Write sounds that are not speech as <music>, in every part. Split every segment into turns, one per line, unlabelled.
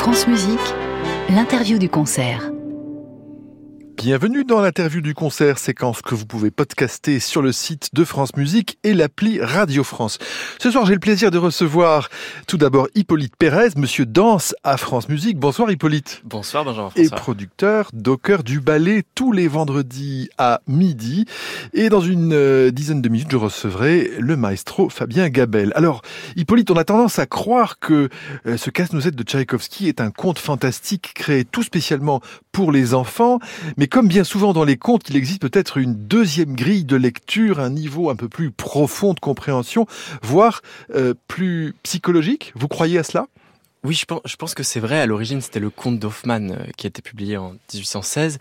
France Musique, l'interview du concert.
Bienvenue dans l'interview du concert, séquence que vous pouvez podcaster sur le site de France Musique et l'appli Radio France. Ce soir, j'ai le plaisir de recevoir tout d'abord Hippolyte Pérez, monsieur danse à France Musique. Bonsoir Hippolyte.
Bonsoir Benjamin
Et producteur, docker du ballet tous les vendredis à midi. Et dans une euh, dizaine de minutes, je recevrai le maestro Fabien Gabel. Alors, Hippolyte, on a tendance à croire que euh, ce casse-noisette de Tchaïkovski est un conte fantastique créé tout spécialement pour les enfants, mais comme bien souvent dans les contes, il existe peut-être une deuxième grille de lecture, un niveau un peu plus profond de compréhension, voire euh, plus psychologique. Vous croyez à cela?
Oui, je pense, que c'est vrai. À l'origine, c'était le conte d'Hoffmann euh, qui a été publié en 1816.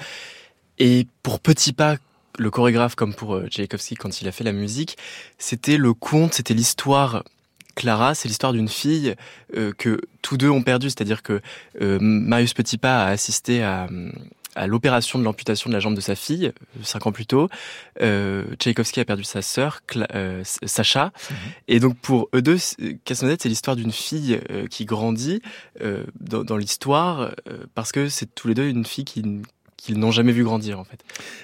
Et pour Petit Pas, le chorégraphe, comme pour euh, Tchaïkovski quand il a fait la musique, c'était le conte, c'était l'histoire Clara, c'est l'histoire d'une fille que tous deux ont perdu, c'est-à-dire que Marius Petitpas a assisté à, à l'opération de l'amputation de la jambe de sa fille, euh, cinq ans plus tôt. Euh, Tchaïkovski a perdu sa sœur, euh, Sacha. Mhm. Et donc pour eux deux, Casse-Noisette, c'est l'histoire d'une fille euh, qui grandit dans, dans l'histoire parce que c'est tous les deux une fille qui qu'ils n'ont jamais vu grandir en fait.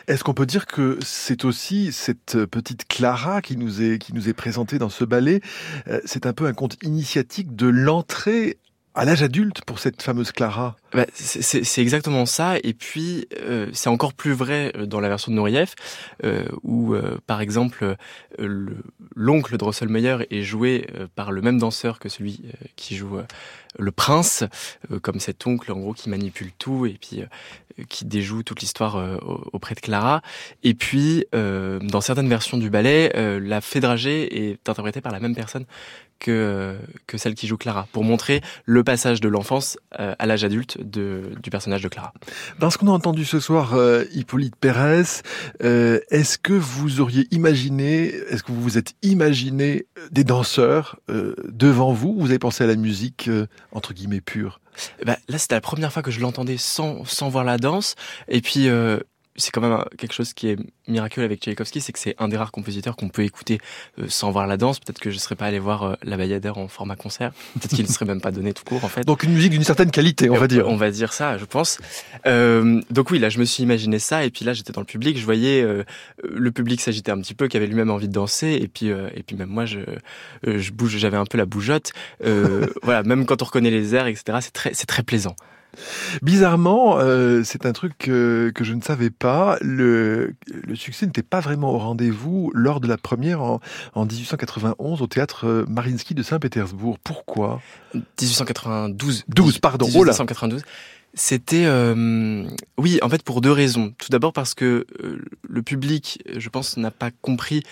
Est-ce qu'on peut dire que c'est aussi cette petite Clara qui nous est qui nous est présentée dans ce ballet, c'est un peu un conte initiatique de l'entrée à l'âge adulte pour cette fameuse Clara
bah, C'est exactement ça. Et puis, euh, c'est encore plus vrai euh, dans la version de Nourieff, euh, où, euh, par exemple, l'oncle de Drosselmeyer est joué par le même danseur que celui qui joue le prince, comme cet oncle, en gros, qui manipule tout et puis qui déjoue toute l'histoire auprès de Clara. Et puis, dans certaines versions du ballet, la fée dragée est interprétée par la même personne que, que celle qui joue Clara, pour montrer le passage de l'enfance euh, à l'âge adulte de, du personnage de Clara.
Dans ce qu'on a entendu ce soir, euh, Hippolyte Pérez, euh, est-ce que vous auriez imaginé, est-ce que vous vous êtes imaginé des danseurs devant vous? Vous avez pensé à la musique, entre guillemets, pure?
Bah, là, c'était la première fois que je l'entendais sans, sans voir la danse. Et puis, c'est quand même quelque chose qui est miraculeux avec Tchaïkovski, c'est que c'est un des rares compositeurs qu'on peut écouter euh, sans voir la danse. Peut-être que je ne serais pas allé voir euh, la Bayadère en format concert. Peut-être qu'il ne serait même pas donné tout court, en fait.
Donc une musique d'une certaine qualité, on va dire.
On va dire ça, je pense. Euh, donc oui, là, je me suis imaginé ça, et puis là, j'étais dans le public, je voyais euh, le public s'agiter un petit peu, qui avait lui-même envie de danser, et puis et puis même moi, je je bouge, j'avais un peu la bougeotte. <laughs> voilà, même quand on reconnaît les airs, etc. C'est très c'est très plaisant.
Bizarrement, euh, c'est un truc que, je ne savais pas. Le, succès n'était pas vraiment au rendez-vous lors de la première en, 1891 au théâtre euh, Marinsky de Saint-Pétersbourg. Pourquoi?
1892.
12, pardon.
1892. C'était euh, oui, en fait pour deux raisons. Tout d'abord parce que euh, le public, je pense, n'a pas compris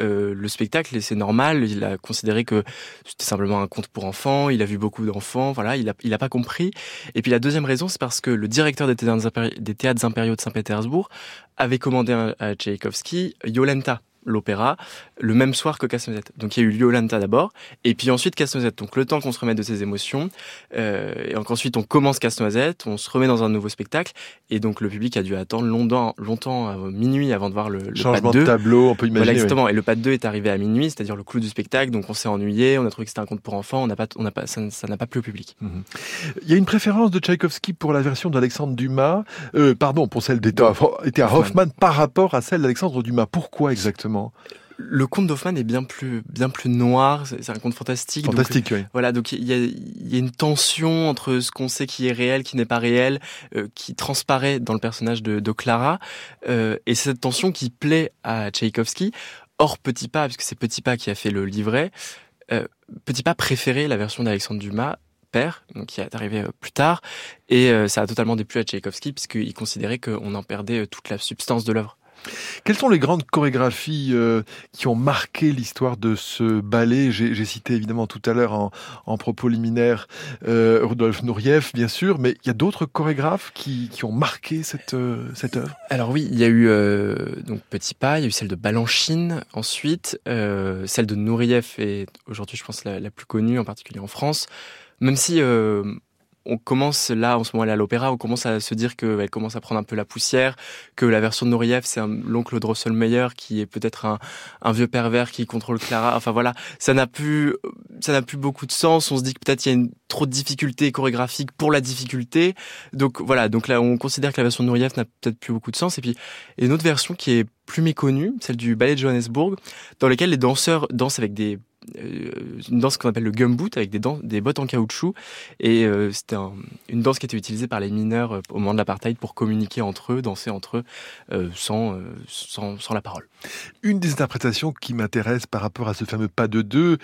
euh, le spectacle et c'est normal. Il a considéré que c'était simplement un conte pour enfants. Il a vu beaucoup d'enfants, voilà. Il a il a pas compris. Et puis la deuxième raison, c'est parce que le directeur des théâtres, impériaux de Saint-Pétersbourg avait commandé à Tchaïkovski Yolenta l'opéra le même soir que Casse-Noisette. Donc il y a eu Yolanta d'abord, et puis ensuite Casse-Noisette. Donc le temps qu'on se remette de ses émotions, euh, et donc ensuite on commence Casse-Noisette, on se remet dans un nouveau spectacle, et donc le public a dû attendre longtemps, longtemps à minuit avant de voir le, le
changement de tableau, on peut imaginer.
Voilà exactement. Et le pas de 2 est arrivé à minuit, c'est-à-dire le clou du spectacle. Donc on s'est ennuyé, on a trouvé que c'était un conte pour enfants, on n'a pas, on n'a pas, ça n'a pas plu au public.
Mhm. Il y a une préférence de Tchaïkovski pour la version d'Alexandre Dumas, euh, pardon, pour celle d'État Hoffman par rapport à celle d'Alexandre Dumas. Pourquoi exactement?
Le conte d'Hoffmann est bien plus bien plus noir. C'est un conte fantastique.
Fantastique, oui.
Voilà, donc il y a, y a, une tension entre ce qu'on sait qui est réel, qui n'est pas réel, euh, qui transparaît dans le personnage de, de Clara, euh, et cette tension qui plaît à Tchaïkovski. Or, Petit Pas, puisque c'est Petit Pas qui a fait le livret, euh, Petit Pas préférait la version d'Alexandre Dumas père, donc qui est arrivé plus tard, et ça a totalement déplu à Tchaïkovski puisqu'il considérait qu'on en perdait toute la substance de l'œuvre.
Quelles sont les grandes chorégraphies euh, qui ont marqué l'histoire de ce ballet? J'ai cité évidemment tout à l'heure en, propos liminaire euh, Rudolf Nureyev, bien sûr, mais il y a d'autres chorégraphes qui, ont marqué cette, euh, cette œuvre?
Alors oui, il y a eu donc Petit Pas, il y a eu celle de Balanchine ensuite, celle de Nureyev est aujourd'hui je pense la, plus connue, en particulier en France, même si on commence là, en ce moment, à l'opéra, on commence à se dire qu'elle commence à prendre un peu la poussière, que la version de Nureyev, c'est l'oncle Drosselmeyer qui est peut-être un, vieux pervers qui contrôle Clara. Enfin voilà, ça n'a plus, ça n'a plus beaucoup de sens. On se dit que peut-être il y a une, trop de difficultés chorégraphiques pour la difficulté. Donc voilà, donc là, on considère que la version de Nureyev n'a peut-être plus beaucoup de sens. Et puis, a une autre version qui est plus méconnue, celle du ballet de Johannesburg, dans laquelle les danseurs dansent avec des une danse qu'on appelle le gumboot avec des, des bottes en caoutchouc et euh, c'était une danse qui était utilisée par les mineurs euh, au moment de l'apartheid pour communiquer entre eux, danser entre eux sans, sans, sans, la parole.
Une des interprétations qui m'intéresse par rapport à ce fameux pas de deux,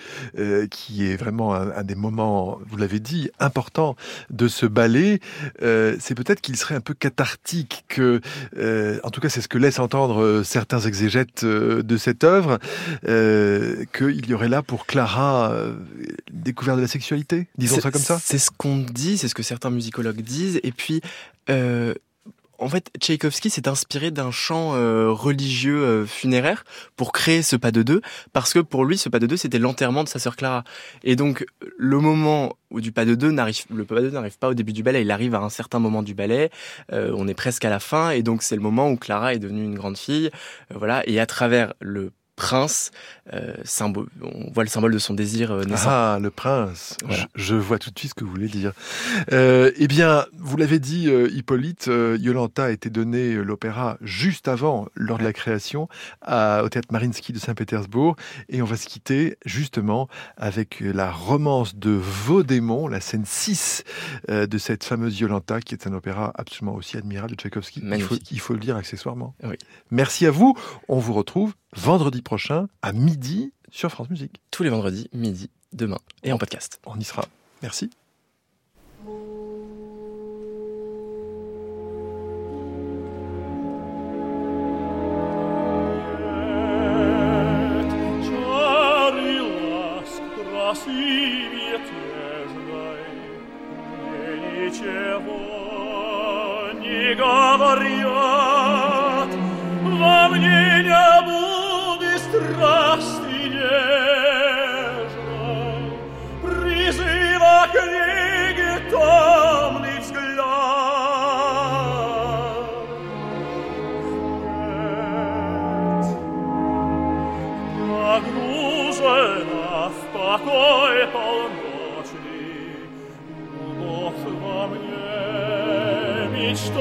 qui est vraiment un, des moments, vous l'avez dit, important de ce ballet, c'est peut-être qu'il serait un peu cathartique, que, en tout cas c'est ce que laissent entendre certains exégètes de cette œuvre, qu'il y aurait là pour Clara euh, découverte de la sexualité Disons ça comme ça?
C'est ce qu'on dit, c'est ce que certains musicologues disent. Et puis, euh, en fait, Tchaïkovski s'est inspiré d'un chant euh, religieux funéraire pour créer ce pas de deux, parce que pour lui, ce pas de deux, c'était l'enterrement de sa sœur Clara. Et donc, le moment où du pas de deux n'arrive, le pas de deux n'arrive pas au début du ballet, il arrive à un certain moment du ballet. on est presque à la fin, et donc c'est le moment où Clara est devenue une grande fille, voilà. Et à travers le prince, euh, symbole, on voit le symbole de son désir euh, naissant.
Ah, le prince. Je, vois tout de suite ce que vous voulez dire. Euh, eh bien, vous l'avez dit, euh, Hippolyte, Yolanta a été donné l'opéra juste avant, lors de la création, à, au théâtre Marinsky de Saint-Pétersbourg, et on va se quitter justement avec la romance de Vaudémon, la scène 6 de cette fameuse Yolanta, qui est un opéra absolument aussi admirable de Tchaïkovski. Il faut, il faut, le dire accessoirement.
Oui.
Merci à vous. On vous retrouve vendredi prochain à midi sur France Musique.
Tous les vendredis, midi, demain et en podcast.
On y sera. Merci. Christ,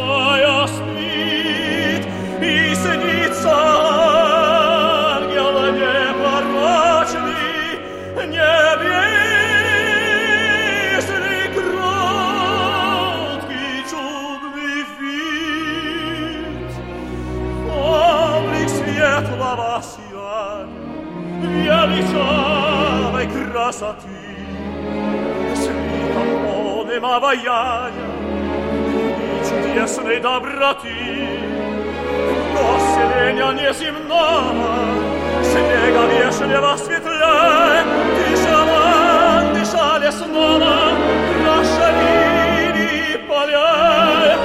Prati Поселение неземного Снега вешнего светле Дышала, дышали снова Нашалили поля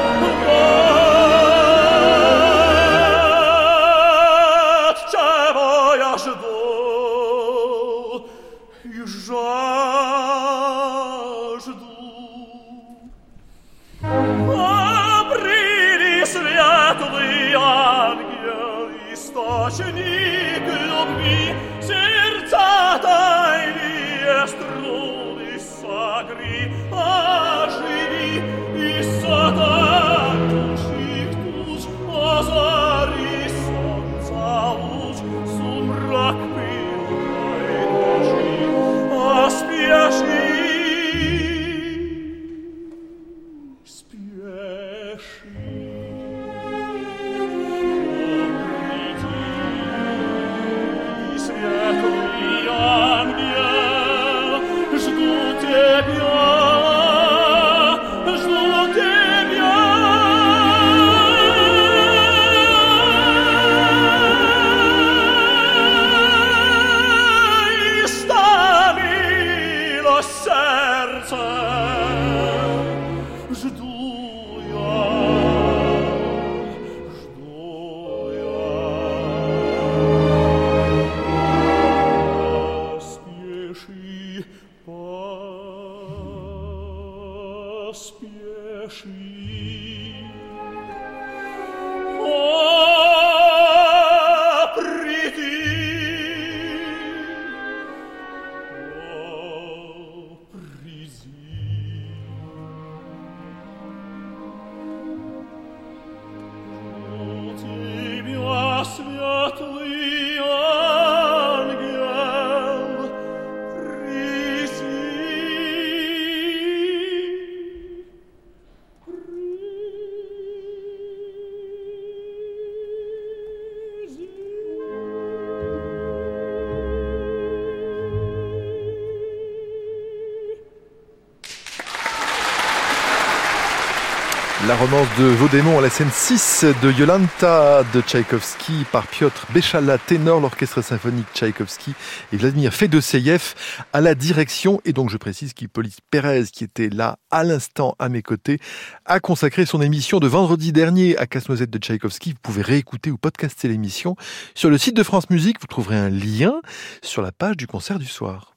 La romance de Vaudémon à la scène 6 de Yolanta de Tchaïkovski par Piotr Béchala, ténor, l'orchestre symphonique Tchaïkovski et Vladimir Fedoseyev à la direction. Et donc je précise qu'Hippolyte Pérez, qui était là à l'instant à mes côtés, a consacré son émission de vendredi dernier à Casse-Noisette de Tchaïkovski. Vous pouvez réécouter ou podcaster l'émission sur le site de France Musique. Vous trouverez un lien sur la page du concert du soir.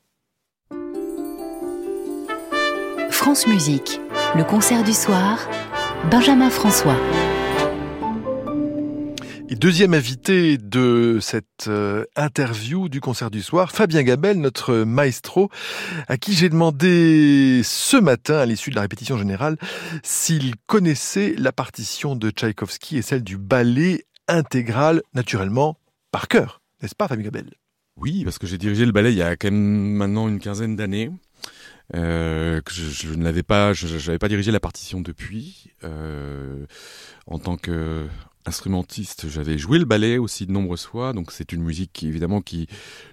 France Musique, le concert du soir Benjamin François.
Et deuxième invité de cette euh, interview du concert du soir, Fabien Gabel, notre maestro, à qui j'ai demandé ce matin, à l'issue de la répétition générale, s'il connaissait la partition de Tchaïkovski et celle du ballet intégral, naturellement, par cœur. N'est-ce pas, Fabien Gabel?
Oui, parce que j'ai dirigé le ballet il y a quand même maintenant une quinzaine d'années. Euh, je, je, ne l'avais pas, je pas dirigé la partition depuis. Euh, en tant que instrumentiste, j'avais joué le ballet aussi de nombreuses fois, donc c'est une musique qui évidemment qui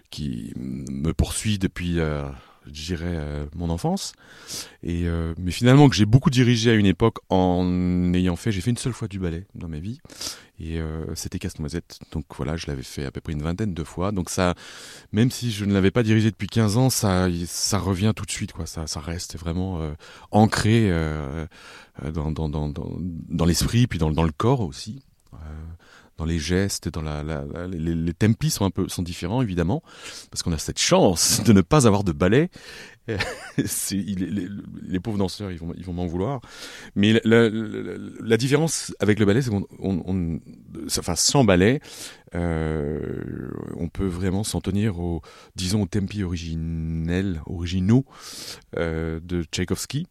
qui me poursuit depuis euh, je dirais, euh, mon enfance. Et, euh, mais finalement, que j'ai beaucoup dirigé à une époque en ayant fait, j'ai fait une seule fois du ballet dans ma vie. Et euh, c'était Casse-Noisette. Donc voilà, je l'avais fait à peu près une vingtaine de fois. Donc ça, même si je ne l'avais pas dirigé depuis 15 ans, ça, ça revient tout de suite. Quoi. Ça, ça reste vraiment ancré dans, dans, dans, dans, dans l'esprit, puis dans, dans le corps aussi dans les gestes, dans les, tempis sont un peu sont différents évidemment parce qu'on a cette chance de ne pas avoir de ballet. <laughs> les, pauvres danseurs, ils vont ils vont m'en vouloir. Mais la, différence avec le ballet, c'est qu'on on, on, enfin sans ballet, euh, on peut vraiment s'en tenir aux disons aux tempi originels, originaux euh, de Tchaïkovski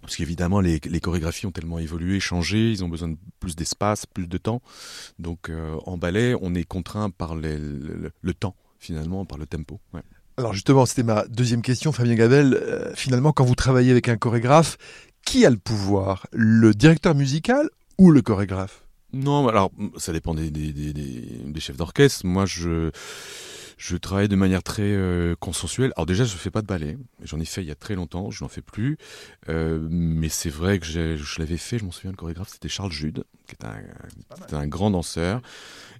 parce qu'évidemment, les, les, chorégraphies ont tellement évolué, changé, ils ont besoin de plus d'espace, plus de temps. Donc euh, en ballet, on est contraint par les, le, le, temps, finalement, par le tempo. Ouais.
Alors justement, c'était ma deuxième question, Fabien Gabel. Euh, finalement, quand vous travaillez avec un chorégraphe, qui a le pouvoir? Le directeur musical ou le chorégraphe?
Non, alors ça dépend des, des, des, des chefs d'orchestre. Moi, je je travaille de manière très euh, consensuelle. Alors déjà, je fais pas de ballet. J'en ai fait il y a très longtemps. Je n'en fais plus. Euh, mais c'est vrai que je l'avais fait. Je m'en souviens, le chorégraphe, c'était Charles Jude, qui est un, grand danseur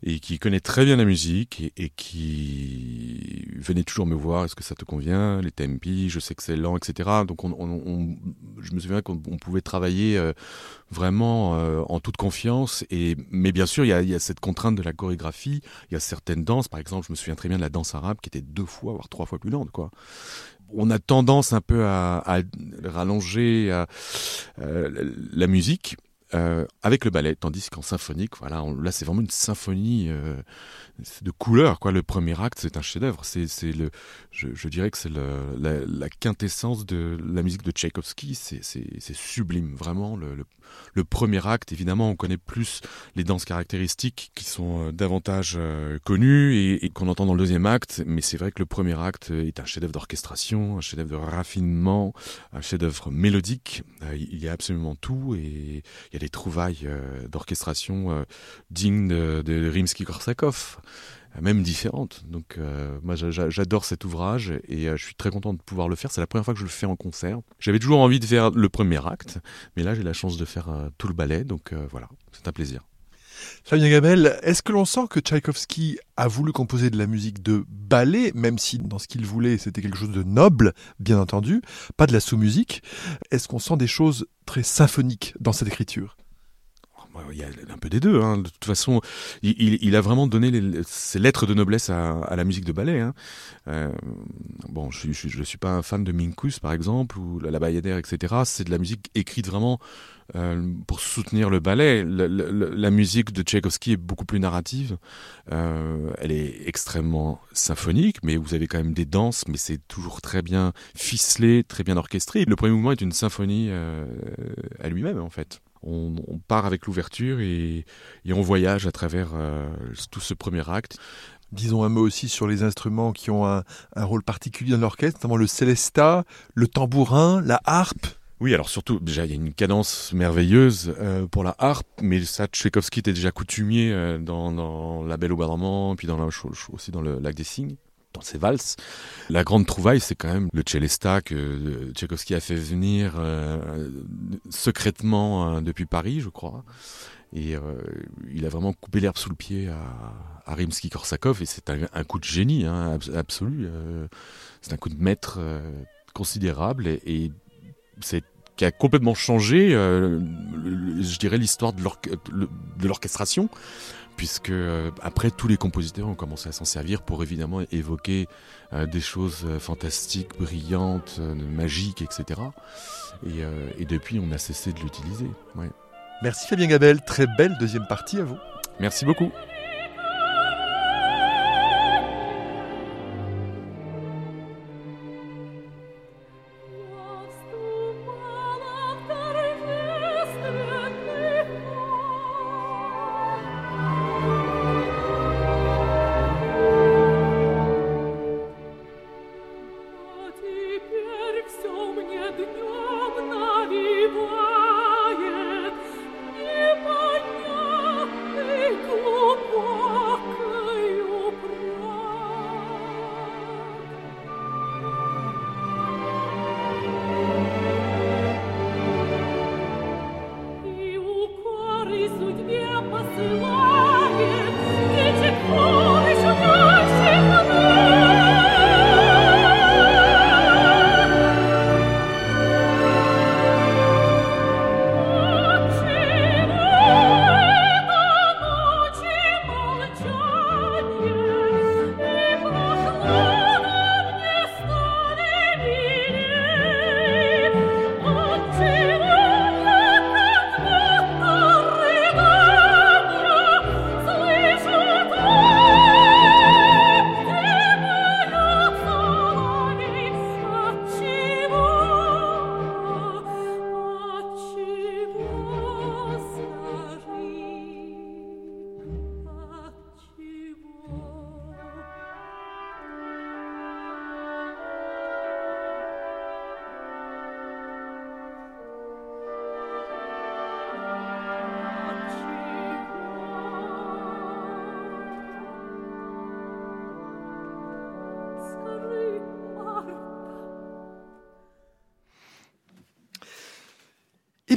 et qui connaît très bien la musique et, qui venait toujours me voir. Est-ce que ça te convient Les tempi, je sais que c'est lent, etc. Donc, on, je me souviens qu'on pouvait travailler euh, vraiment euh, en toute confiance. Et mais bien sûr, il y, a, cette contrainte de la chorégraphie. Il y a certaines danses, par exemple, je me souviens très bien de la danse arabe qui était deux fois, voire trois fois plus lente, quoi on a tendance un peu à, rallonger euh, la musique euh, avec le ballet, tandis qu'en symphonique, voilà, on, là c'est vraiment une symphonie euh, de couleurs. Quoi, le premier acte, c'est un chef-d'œuvre. C'est, le, je, je, dirais que c'est la, la, quintessence de la musique de Tchaïkovski. C'est sublime, vraiment. Le, le, le, premier acte, évidemment, on connaît plus les danses caractéristiques qui sont euh, davantage euh, connues et, qu'on entend dans le deuxième acte. Mais c'est vrai que le premier acte est un chef-d'œuvre d'orchestration, un chef-d'œuvre de raffinement, un chef-d'œuvre mélodique. Euh, il y a absolument tout et il y a des trouvailles euh, d'orchestration euh, dignes de Rimsky-Korsakov même différentes. Donc euh, moi j'adore cet ouvrage et euh, je suis très content de pouvoir le faire. C'est la première fois que je le fais en concert. J'avais toujours envie de faire le premier acte, mais là j'ai la chance de faire euh, tout le ballet, donc voilà, c'est un plaisir.
Fabien Gabel, est-ce que l'on sent que Tchaïkovski a voulu composer de la musique de ballet, même si dans ce qu'il voulait c'était quelque chose de noble, bien entendu, pas de la sous-musique? Est-ce qu'on sent des choses très symphoniques dans cette écriture?
Il y a un peu des deux. Hein. De toute façon, il, a vraiment donné les, ses lettres de noblesse à, la musique de ballet. Hein. Euh, bon, je, je, suis pas un fan de Minkus, par exemple, ou La, la Bayadère, etc. C'est de la musique écrite vraiment euh, pour soutenir le ballet. La, musique de Tchaïkovski est beaucoup plus narrative. Euh, elle est extrêmement symphonique, mais vous avez quand même des danses, mais c'est toujours très bien ficelé, très bien orchestré. Le premier mouvement est une symphonie à lui-même, en fait on, on part avec l'ouverture et, et, on voyage à travers euh, tout ce premier acte.
Disons un mot aussi sur les instruments qui ont un, un rôle particulier dans l'orchestre, notamment le célesta, le tambourin, la harpe.
Oui, alors surtout, déjà, il y a une cadence merveilleuse euh, pour la harpe, mais ça, Tchaïkovski était déjà coutumier euh, dans, dans La Belle au Bois puis dans la, aussi dans le Lac des Cygnes dans ses valses. La grande trouvaille, c'est quand même le Célesta que euh, Tchaïkovski a fait venir euh, secrètement euh, depuis Paris, je crois. Et il a vraiment coupé l'herbe sous le pied à, à Rimsky-Korsakov, et c'est un, coup de génie hein, absolu. C'est un coup de maître considérable, et, qui a complètement changé, je dirais, l'histoire de l'orchestration puisque euh, après tous les compositeurs ont commencé à s'en servir pour évidemment évoquer euh, des choses euh, fantastiques, brillantes, magiques, etc. Et, et, depuis, on n'a cessé de l'utiliser. Ouais.
Merci Fabien Gabel, très belle deuxième partie à vous.
Merci beaucoup.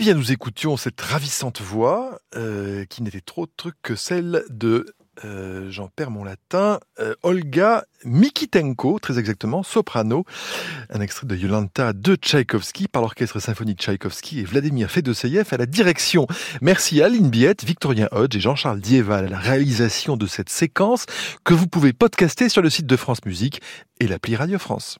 Bien, nous écoutions cette ravissante voix euh, qui n'était trop truc que celle de, euh, j'en perds mon latin, euh, Olga Mikitenko, très exactement, soprano, un extrait de Yolanta de Tchaïkovski par l'Orchestre symphonique Tchaïkovski et Vladimir Fedoseyev à la direction. Merci à Aline Biette, Victorien Hodge et Jean-Charles Dieval à la réalisation de cette séquence que vous pouvez podcaster sur le site de France Musique et l'appli Radio France.